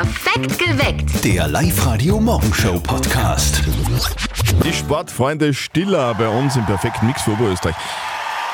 Perfekt geweckt. Der Live-Radio-Morgenshow-Podcast. Die Sportfreunde Stiller bei uns im perfekten Mix für Oberösterreich.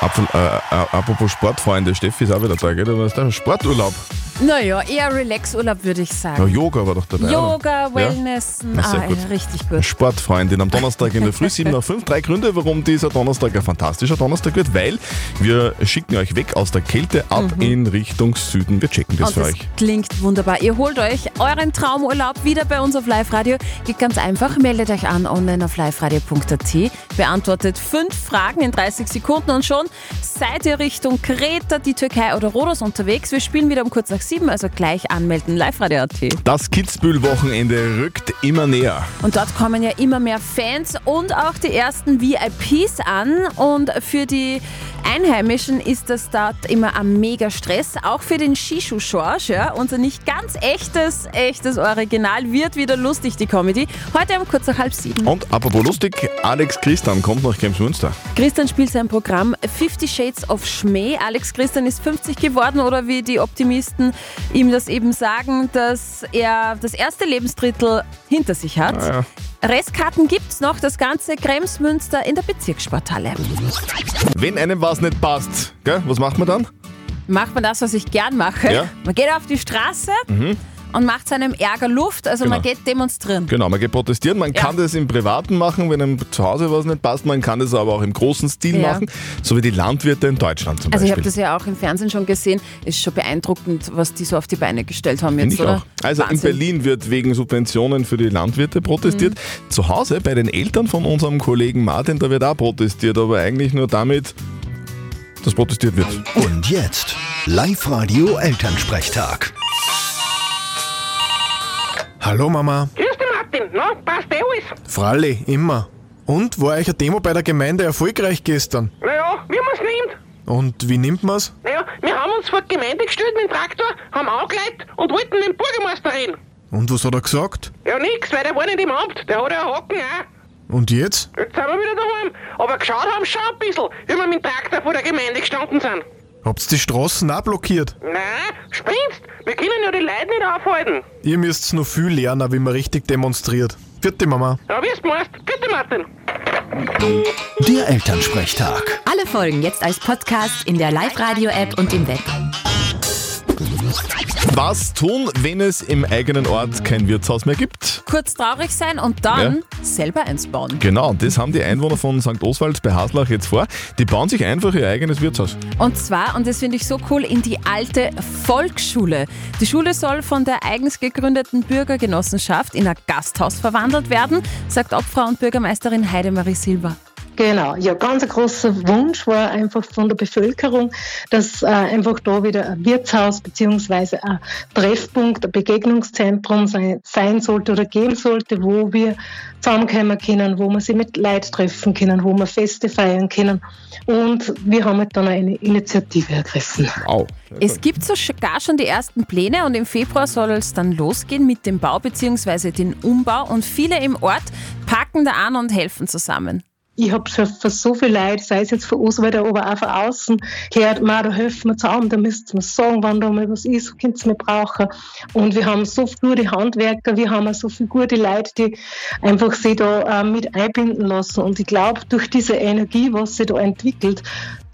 Apfel, äh, äh, apropos Sportfreunde, Steffi ist auch wieder da, gell? Du hast einen Sporturlaub. Naja, eher Relax-Urlaub würde ich Ja, sagen. Yoga war doch dabei. Yoga, oder? Wellness, Na, sehr ah, gut. richtig gut. Sportfreundin am Donnerstag in der Früh 7 nach 5. Drei Gründe, warum dieser Donnerstag ein fantastischer Donnerstag wird, weil wir schicken euch weg aus der Kälte ab in Richtung Süden. Wir checken das Und für das euch. klingt wunderbar. Ihr holt euch euren Traumurlaub wieder bei uns auf Live-Radio. Geht ganz einfach, meldet euch an online auf liveradio.at, beantwortet fünf Fragen in 30 Sekunden und schon seid ihr Richtung Kreta, die Türkei oder Rhodos unterwegs. Wir spielen wieder um kurz nach sieben, also gleich anmelden, liveradio.at. Das Kitzbühel-Wochenende rückt immer näher. Und dort kommen ja immer mehr Fans und auch die ersten VIPs an. Und für die Einheimischen ist das dort immer ein mega Stress. Auch für den Shishu Schorsch, ja, unser nicht ganz echtes, echtes Original, wird wieder lustig, die Comedy. Heute um kurz nach halb sieben. Und apropos lustig, Alex Christian kommt nach Kremsmünster. Christian spielt sein Programm Fifty Shades of Schmäh. Alex Christian ist 50 geworden oder wie die Optimisten ihm das eben sagen, dass er das erste Lebensdrittel hinter sich hat. ja. Restkarten gibt's noch, das ganze Kremsmünster in der Bezirkssporthalle. Wenn einem was nicht passt, gell, was macht man dann? Macht man das, was ich gern mache? Ja. Mhm. Man geht auf die Straße und macht seinem Ärger Luft, also man Genau. geht demonstrieren. Genau, man geht protestieren. Man Ja. kann das im Privaten machen, wenn einem zu Hause was nicht passt. Man kann das aber auch im großen Stil Ja. machen, so wie die Landwirte in Deutschland zum Also ich habe Beispiel. das ja auch im Fernsehen schon gesehen. Ist schon beeindruckend, was die so auf die Beine gestellt haben Finde jetzt, ich oder? auch. Also in Wahnsinn. Berlin wird wegen Subventionen für die Landwirte protestiert. Mhm. Zu Hause bei den Eltern von unserem Kollegen Martin, da wird auch protestiert, aber eigentlich nur damit, dass protestiert wird. Und jetzt Live-Radio Elternsprechtag. Hallo Mama. Grüß dich, Martin. Na, passt eh alles? Fralli, immer. Und war euch eine Demo bei der Gemeinde erfolgreich gestern? Naja, wie man's nimmt. Und wie nimmt man's? Naja, wir haben uns vor die Gemeinde gestellt mit dem Traktor, haben angeleitet und wollten mit dem Bürgermeister reden. Und was hat er gesagt? Ja, nix, weil der war nicht im Amt. Der hat ja einen Haken auch. Und jetzt? Jetzt sind wir wieder daheim. Aber geschaut haben schon ein bisschen, wie wir mit dem Traktor vor der Gemeinde gestanden sind. Habt's die Straßen auch blockiert? Nein, spinnst? Wir können ja die Leute nicht aufhalten. Ihr müsst's noch viel lernen, wie man richtig demonstriert. Vierte Mama. Ja, wie du meinst. Bitte, Martin. Der Elternsprechtag. Alle Folgen jetzt als Podcast in der Live-Radio-App und im Web. Was tun, wenn es im eigenen Ort kein Wirtshaus mehr gibt? Kurz traurig sein und dann selber eins bauen. Genau, das haben die Einwohner von St. Oswald bei Haslach jetzt vor. Die bauen sich einfach ihr eigenes Wirtshaus. Und zwar, und das finde ich so cool, in die alte Volksschule. Die Schule soll von der eigens gegründeten Bürgergenossenschaft in ein Gasthaus verwandelt werden, sagt Obfrau und Bürgermeisterin Heidemarie Silber. Genau, ja, ganz ein großer Wunsch war einfach von der Bevölkerung, dass äh, einfach da wieder ein Wirtshaus beziehungsweise ein Treffpunkt, ein Begegnungszentrum sein, sein sollte oder geben sollte, wo wir zusammenkommen können, wo wir sich mit Leuten treffen können, wo wir Feste feiern können. Und wir haben halt dann eine Initiative ergriffen. Wow. Es gibt sogar schon die ersten Pläne und im Februar soll es dann losgehen mit dem Bau bzw. den Umbau und viele im Ort packen da an und helfen zusammen. Ich habe schon von so viel Leute, sei es jetzt von Oswald, aber auch von außen, gehört, ma, da helfen wir zusammen, da müsst ihr mir sagen, wann da mal was ist, könnt ihr mir brauchen. Und wir haben so viele gute Handwerker, wir haben auch so viele gute Leute, die einfach sich da äh, mit einbinden lassen. Und ich glaube, durch diese Energie, was sich da entwickelt,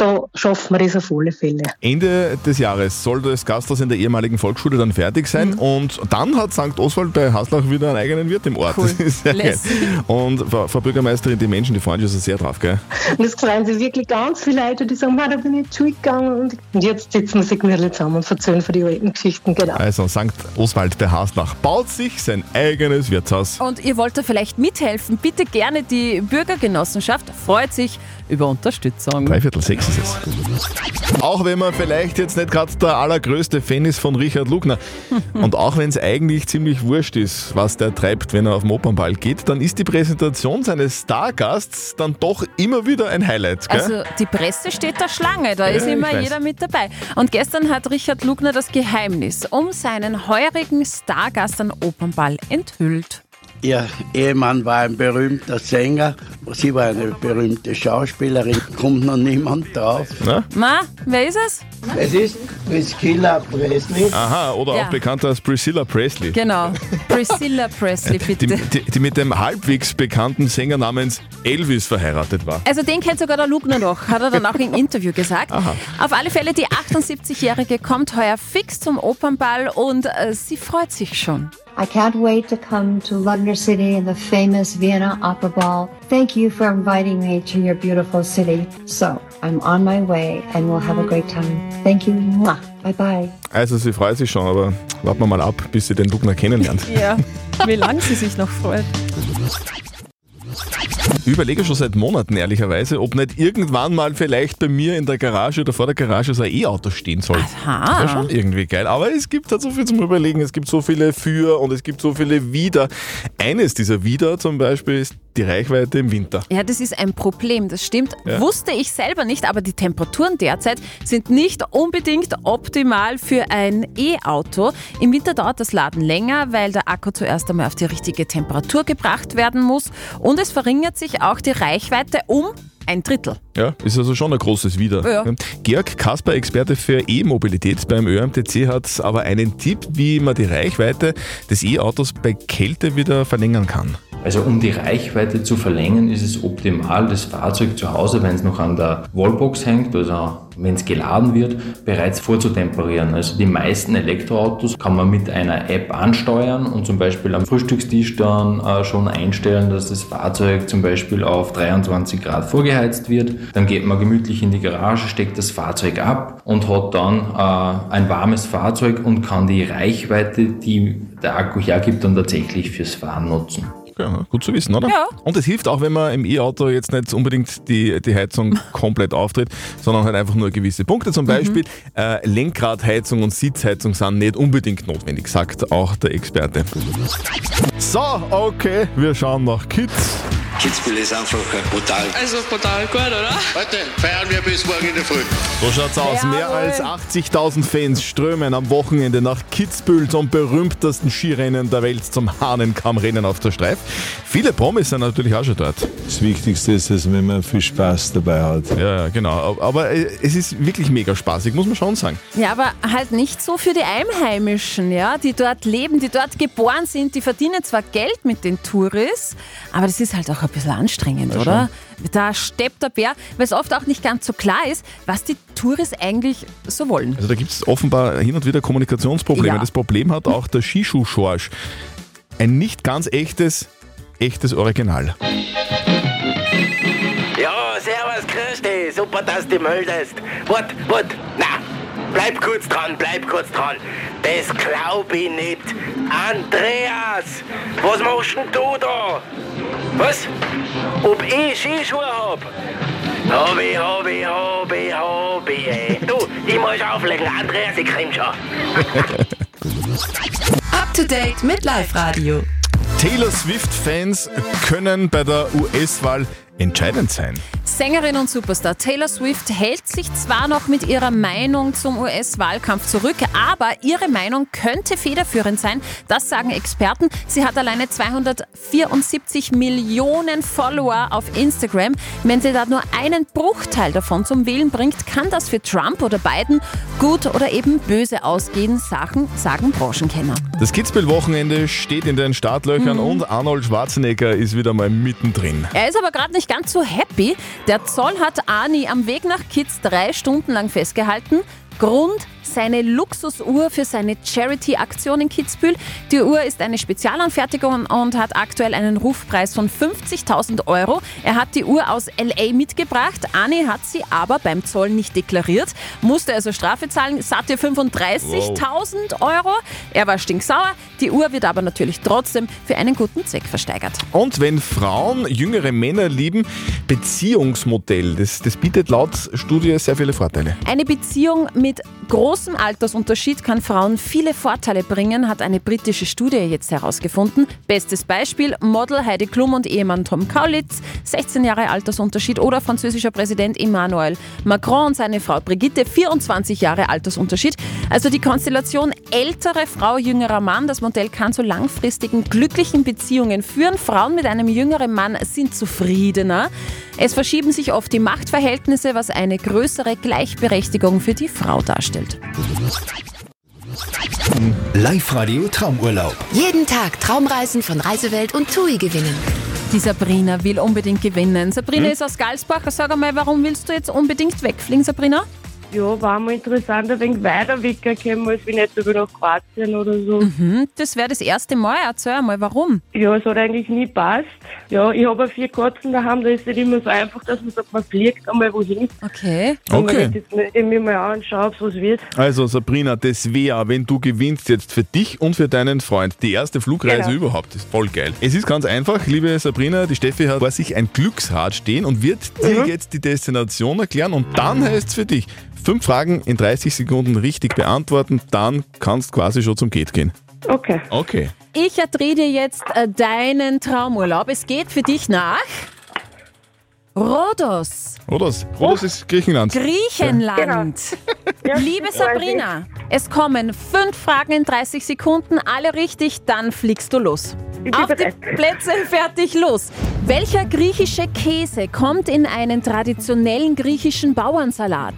da schaffen wir das auf alle Fälle. Ende des Jahres soll das Gasthaus in der ehemaligen Volksschule dann fertig sein Mhm. und dann hat St. Oswald bei Haslach wieder einen eigenen Wirt im Ort. Cool. Das ist sehr geil. Und Frau Frau Bürgermeisterin, die Menschen, die freuen sich also sehr drauf, gell? Und es freuen sich wirklich ganz viele Leute, die sagen, da bin ich zur Schule gegangen. Und, jetzt sitzen wir sich zusammen und erzählen von den alten Geschichten, genau. Also St. Oswald bei Haslach baut sich sein eigenes Wirtshaus. Und ihr wollt da vielleicht mithelfen, bitte gerne die Bürgergenossenschaft freut sich über Unterstützung. Dreiviertel sechs ist es. Auch wenn man vielleicht jetzt nicht gerade der allergrößte Fan ist von Richard Lugner und auch wenn es eigentlich ziemlich wurscht ist, was der treibt, wenn er auf dem Opernball geht, dann ist die Präsentation seines Stargasts dann doch immer wieder ein Highlight. Gell? Also die Presse steht da Schlange, da ist ich immer jeder mit dabei. Und gestern hat Richard Lugner das Geheimnis um seinen heurigen Stargast an Opernball enthüllt. Ihr Ehemann war ein berühmter Sänger, sie war eine berühmte Schauspielerin. Kommt noch niemand drauf. Na? Ma, wer ist es? Es ist Priscilla Presley. Aha, oder Ja. auch bekannt als Priscilla Presley. Genau. Priscilla Presley, Die, bitte. die, die mit dem halbwegs bekannten Sänger namens Elvis verheiratet war. Also den kennt sogar der Lugner noch, hat er dann auch im Interview gesagt. Auf alle Fälle, die 78-Jährige kommt heuer fix zum Opernball und äh, sie freut sich schon. I can't wait to come to Lugner City and the famous Vienna Opera Ball. Thank you for inviting me to your beautiful city. So, I'm on my way and we'll have a great time. Thank you. Mwah. Bye bye. Also sie freut sich schon, aber warten wir mal ab, bis sie den Lugner kennenlernt. Ja, wie lange sie sich noch freut. Ich überlege schon seit Monaten ehrlicherweise, ob nicht irgendwann mal vielleicht bei mir in der Garage oder vor der Garage so ein E-Auto stehen soll. Aha. Das wäre schon irgendwie geil. Aber es gibt halt so viel zum Überlegen. Es gibt so viele Für und es gibt so viele Wider. Eines dieser Wider zum Beispiel ist die Reichweite im Winter. Ja, das ist ein Problem, das stimmt. Ja. Wusste ich selber nicht, aber die Temperaturen derzeit sind nicht unbedingt optimal für ein E-Auto. Im Winter dauert das Laden länger, weil der Akku zuerst einmal auf die richtige Temperatur gebracht werden muss und es verringert sich auch die Reichweite um ein Drittel. Ja, ist also schon ein großes Wider. Ja. Georg Kasper, Experte für E-Mobilität beim ÖMTC, hat aber einen Tipp, wie man die Reichweite des E-Autos bei Kälte wieder verlängern kann. Also um die Reichweite zu verlängern, ist es optimal, das Fahrzeug zu Hause, wenn es noch an der Wallbox hängt, also wenn es geladen wird, bereits vorzutemperieren. Also die meisten Elektroautos kann man mit einer App ansteuern und zum Beispiel am Frühstückstisch dann äh, schon einstellen, dass das Fahrzeug zum Beispiel auf 23 Grad vorgeheizt wird. Dann geht man gemütlich in die Garage, steckt das Fahrzeug ab und hat dann äh, ein warmes Fahrzeug und kann die Reichweite, die der Akku hergibt, dann tatsächlich fürs Fahren nutzen. Ja, gut zu wissen, oder? Ja. Und es hilft auch, wenn man im E-Auto jetzt nicht unbedingt die, die Heizung komplett auftritt, sondern halt einfach nur gewisse Punkte. Zum Beispiel äh, Lenkradheizung und Sitzheizung sind nicht unbedingt notwendig, sagt auch der Experte. So, okay, wir schauen nach Kids. Kitzbühel ist einfach brutal. Also total gut, oder? Heute feiern wir bis morgen in der Früh. So schaut's aus. Mehr Jawohl. als 80.000 Fans strömen am Wochenende nach Kitzbühel zum berühmtesten Skirennen der Welt, zum Hahnenkammrennen auf der Streif. Viele Promis sind natürlich auch schon dort. Das Wichtigste ist, dass wenn man viel Spaß dabei hat. Ja, ja, genau. Aber äh, es ist wirklich mega spaßig, muss man schon sagen. Ja, aber halt nicht so für die Einheimischen, ja, die dort leben, die dort geboren sind. Die verdienen zwar Geld mit den Touris, aber das ist halt auch ein bisschen anstrengend, oder? Da steppt der Bär, weil es oft auch nicht ganz so klar ist, was die Touris eigentlich so wollen. Also da gibt es offenbar hin und wieder Kommunikationsprobleme. Ja. Das Problem hat auch der Skischuh-Schorsch. Ein nicht ganz echtes, echtes Original. Ja, servus, grüß dich. Super, dass du meldest. Wart, wart, na, bleib kurz dran, bleib kurz dran. Das glaub ich nicht. Andreas, was machst denn du da? Was? Ob ich Skischuhe hab? Hab ich, hab ich, ey. Du, ich muss auflegen. Andreas, ich komm schon. Up to date mit Live Radio. Taylor Swift-Fans können bei der US-Wahl entscheidend sein. Sängerin und Superstar Taylor Swift hält sich zwar noch mit ihrer Meinung zum US-Wahlkampf zurück, aber ihre Meinung könnte federführend sein. Das sagen Experten. Sie hat alleine 274 Millionen Follower auf Instagram. Wenn sie da nur einen Bruchteil davon zum Wählen bringt, kann das für Trump oder Biden gut oder eben böse ausgehen, sagen, sagen Branchenkenner. Das Kitzbühel-Wochenende steht in den Startlöchern und Arnold Schwarzenegger ist wieder mal mittendrin. Er ist aber gerade nicht ganz so happy. Der Zoll hat Ani am Weg nach Kids drei Stunden lang festgehalten. Grund seine Luxusuhr für seine Charity-Aktion in Kitzbühel. Die Uhr ist eine Spezialanfertigung und hat aktuell einen Rufpreis von 50.000 Euro. Er hat die Uhr aus LA mitgebracht. Ani hat sie aber beim Zoll nicht deklariert, musste also Strafe zahlen, satte 35.000 Euro. Er war stinksauer. Die Uhr wird aber natürlich trotzdem für einen guten Zweck versteigert. Und wenn Frauen jüngere Männer lieben, Beziehungsmodell, das, das bietet laut Studie sehr viele Vorteile. Eine Beziehung mit großem Altersunterschied kann Frauen viele Vorteile bringen, hat eine britische Studie jetzt herausgefunden. Bestes Beispiel, Model Heidi Klum und Ehemann Tom Kaulitz, 16 Jahre Altersunterschied oder französischer Präsident Emmanuel Macron und seine Frau Brigitte, 24 Jahre Altersunterschied. Also die Konstellation ältere Frau, jüngerer Mann, das Modell kann zu langfristigen, glücklichen Beziehungen führen. Frauen mit einem jüngeren Mann sind zufriedener. Es verschieben sich oft die Machtverhältnisse, was eine größere Gleichberechtigung für die Frau darstellt. Live-Radio Traumurlaub. Jeden Tag Traumreisen von Reisewelt und TUI gewinnen. Die Sabrina will unbedingt gewinnen. Sabrina Hm? ist aus Galsbach. Sag einmal, warum willst du jetzt unbedingt wegfliegen, Sabrina? Ja, war mal interessant, ein wenig weiter weggekommen, als wie nicht über nach Kroatien oder so. Mhm, das wäre das erste Mal. Erzähl mal, warum? Ja, es hat eigentlich nie passt. Ja, ich habe vier Katzen daheim, da ist nicht immer so einfach, dass man sagt, man fliegt einmal wohin. Okay. Und Okay. man jetzt irgendwie mal an und schaut, was wird. Also Sabrina, das wäre, wenn du gewinnst jetzt für dich und für deinen Freund, die erste Flugreise Genau. überhaupt. Das ist voll geil. Es ist ganz einfach, liebe Sabrina, die Steffi hat vor sich ein Glücksrad stehen und wird dir jetzt die Destination erklären und dann heißt es für dich, fünf Fragen in 30 Sekunden richtig beantworten, dann kannst quasi schon zum Geht gehen. Okay. Okay. Ich erdrehe dir jetzt äh, deinen Traumurlaub. Es geht für dich nach Rhodos, Rhodos. Rhodos ist Griechenland. Griechenland. Liebe Sabrina, es kommen fünf Fragen in 30 Sekunden, alle richtig, dann fliegst du los. Auf die Plätze, fertig, los. Welcher griechische Käse kommt in einen traditionellen griechischen Bauernsalat?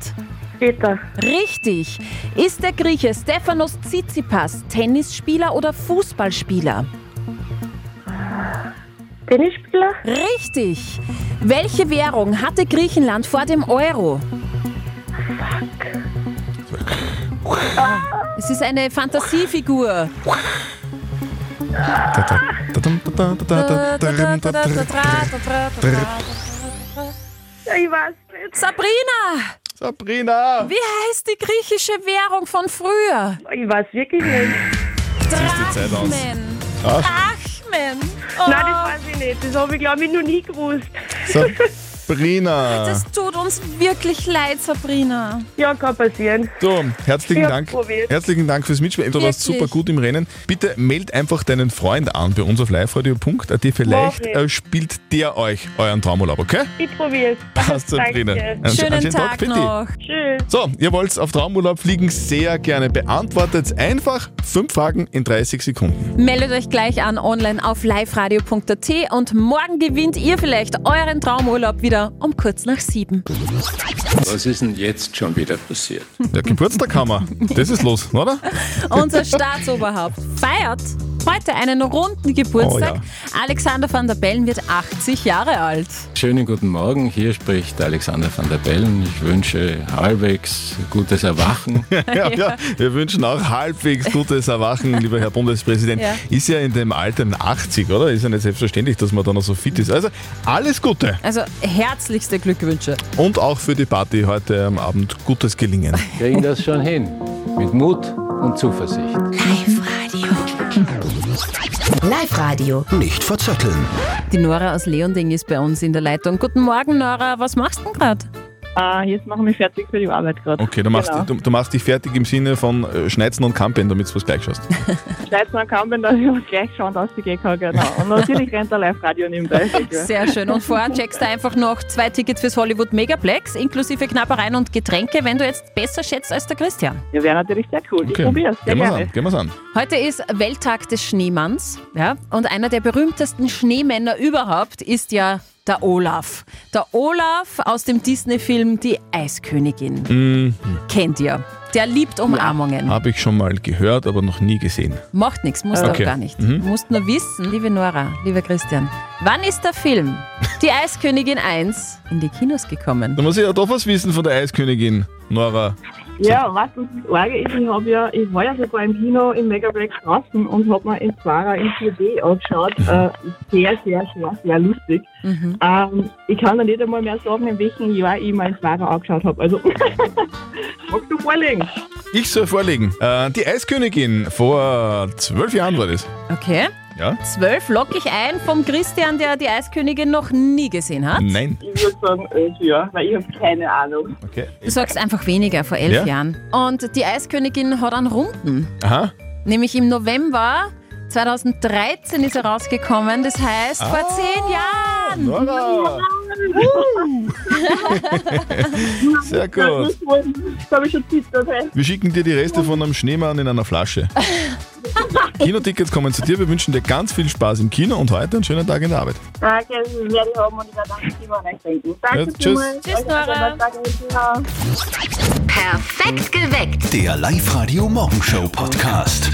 Peter. Richtig. Ist der Grieche Stefanos Tsitsipas Tennisspieler oder Fußballspieler? Tennisspieler? Richtig. Welche Währung hatte Griechenland vor dem Euro? Es ist eine Fantasiefigur. Ja, ich weiß nicht. Sabrina! Sabrina! Wie heißt die griechische Währung von früher? Ich weiß wirklich nicht. Drachmen. Ach. Drachmen. Nein, das weiß ich nicht. Das habe ich, glaube ich, noch nie gewusst. Sabrina! Das tut uns wirklich leid, Sabrina. Ja, kann passieren. So, herzlichen Ich hab's Dank. probiert. Herzlichen Dank fürs Mitspielen. Du warst Wirklich. super gut im Rennen. Bitte meld einfach deinen Freund an bei uns auf liveradio.at. Vielleicht ich. äh, spielt der euch euren Traumurlaub, okay? Ich probiere es. Passt, Sabrina. Einen sch- einen Schönen Tag für dich. noch. Tschüss. So, ihr wollt auf Traumurlaub fliegen, sehr gerne. Beantwortet einfach fünf Fragen in 30 Sekunden. Meldet euch gleich an online auf liveradio.at und morgen gewinnt ihr vielleicht euren Traumurlaub wieder um kurz nach sieben. Was ist denn jetzt schon wieder passiert? Der Geburtstag haben wir. Das ist los, oder? Unser Staatsoberhaupt feiert heute einen runden Geburtstag. Oh Alexander van der Bellen wird 80 Jahre alt. Schönen guten Morgen, hier spricht Alexander van der Bellen. Ich wünsche halbwegs gutes Erwachen. ja, ja, wir wünschen auch halbwegs gutes Erwachen, lieber Herr Bundespräsident. Ja. Ist ja in dem Alter 80, oder? Ist ja nicht selbstverständlich, dass man da noch so fit ist. Also alles Gute. Also herzlichste Glückwünsche. Und auch für die Party heute am Abend gutes Gelingen. Kriegen das schon hin. Mit Mut und Zuversicht. Live-Radio. Nicht verzetteln. Die Nora aus Leonding ist bei uns in der Leitung. Guten Morgen, Nora. Was machst du denn gerade? Ah, jetzt machen wir fertig für die Arbeit gerade. Okay, du machst, Genau. du, du machst dich fertig im Sinne von äh, Schneizen und Kampen, damit du was gleich schaust. Schneid's mal kaum, wenn ich was gleich schauen, dass ich gehen kann, genau. Und natürlich rennt der Live-Radio nebenbei. Sehr schön. Und vorher checkst du einfach noch zwei Tickets fürs Hollywood Megaplex, inklusive Knappereien und Getränke, wenn du jetzt besser schätzt als der Christian. Ja, wäre natürlich sehr cool. Ich Okay, probier's, sehr gehen wir's an. Gehen wir's an. Heute ist Welttag des Schneemanns. Ja? Und einer der berühmtesten Schneemänner überhaupt ist ja der Olaf. Der Olaf aus dem Disney-Film Die Eiskönigin. Mhm. Kennt ihr. Der liebt Umarmungen. Habe ich schon mal gehört, aber noch nie gesehen. Macht nichts, musst du Okay. auch gar nicht. Mhm. Du musst nur wissen, liebe Nora, lieber Christian, wann ist der Film Die Eiskönigin 1 in die Kinos gekommen? Da muss ich ja doch was wissen von der Eiskönigin, Nora. Ja, was das Orge ist, ich, hab ja, ich war ja sogar im Kino im Megaplex draußen und habe mir in Zara in 4D angeschaut. Äh, sehr, sehr, sehr, sehr lustig. Mhm. Ähm, ich kann da nicht einmal mehr sagen, in welchem Jahr ich mal in Zara angeschaut habe. Also, magst du vorlegen? Ich soll vorlegen. Äh, die Eiskönigin, vor zwölf Jahren war das. Okay. Ja? 12 lock ich ein vom Christian, der die Eiskönigin noch nie gesehen hat. Nein. Ich würde sagen elf Jahre, weil ich habe keine Ahnung. Okay. Du sagst einfach weniger, vor elf Ja. Jahren. Und die Eiskönigin hat einen Runden. Aha. Nämlich im November 2013 ist er rausgekommen. Das heißt, vor Ah, zehn Jahren. Nora. Sehr gut. Das habe ich schon zittert. Wir schicken dir die Reste von einem Schneemann in einer Flasche. Kinotickets kommen zu dir. Wir wünschen dir ganz viel Spaß im Kino und heute einen schönen Tag in der Arbeit. Danke, das werde ich haben und ich werde an euch denken. Danke Ja, tschüss. vielmals. Tschüss, Nora. schönen Tag. Ciao. Perfekt geweckt. Der Live-Radio Morgenshow Podcast.